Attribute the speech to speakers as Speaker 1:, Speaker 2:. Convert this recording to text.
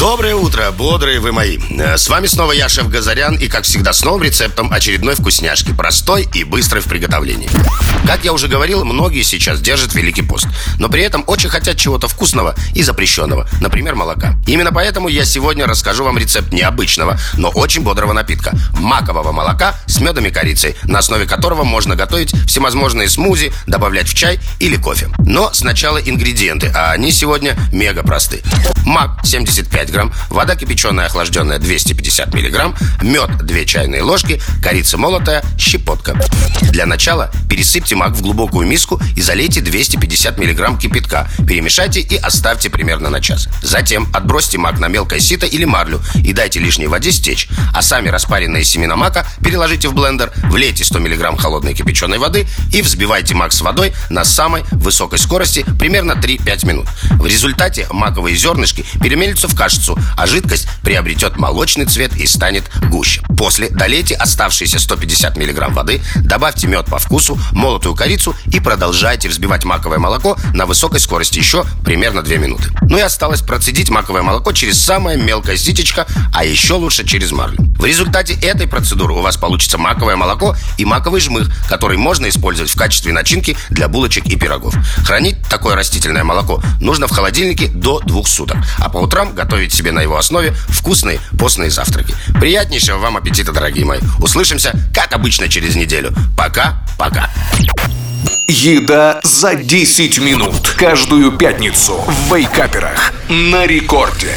Speaker 1: Доброе утро, бодрые вы мои. Э, С вами снова я, шеф Газарян И, как всегда, с новым рецептом очередной вкусняшки. Простой и быстрой в приготовлении. Как я уже говорил, многие сейчас держат Великий пост Но при этом очень хотят чего-то вкусного и запрещенного Например, молока. Именно поэтому я сегодня расскажу вам рецепт необычного, но очень бодрого напитка Макового молока с медом и корицей На основе которого можно готовить всевозможные смузи Добавлять в чай или кофе. Но сначала ингредиенты, а они сегодня мега просты. Мак 75 грамм, вода кипяченая охлажденная 250 миллиграмм, мед 2 чайные ложки, корица молотая, щепотка. Для начала пересыпьте мак в глубокую миску и залейте 250 миллиграмм кипятка. Перемешайте и оставьте примерно на час. Затем отбросьте мак на мелкое сито или марлю и дайте лишней воде стечь. А сами распаренные семена мака переложите в блендер, влейте 100 миллиграмм холодной кипяченой воды и взбивайте мак с водой на самой высокой скорости примерно 3-5 минут. В результате маковые зернышки перемелятся в кашицу, а жидкость приобретет молочный цвет и станет гуще. После долейте оставшиеся 150 мг воды, добавьте мед по вкусу, молотую корицу и продолжайте взбивать маковое молоко на высокой скорости еще примерно 2 минуты. Ну и осталось процедить маковое молоко через самое мелкое ситечко, а еще лучше через марлю. В результате этой процедуры у вас получится маковое молоко и маковый жмых, который можно использовать в качестве начинки для булочек и пирогов. Хранить такое растительное молоко нужно в холодильнике до двух суток, а по утрам готовить себе на его основе вкусные постные завтраки. Приятнейшего вам аппетита, дорогие мои. Услышимся, как обычно, через неделю. Пока-пока.
Speaker 2: Еда за 10 минут Каждую пятницу в Вейкаперах На рекорде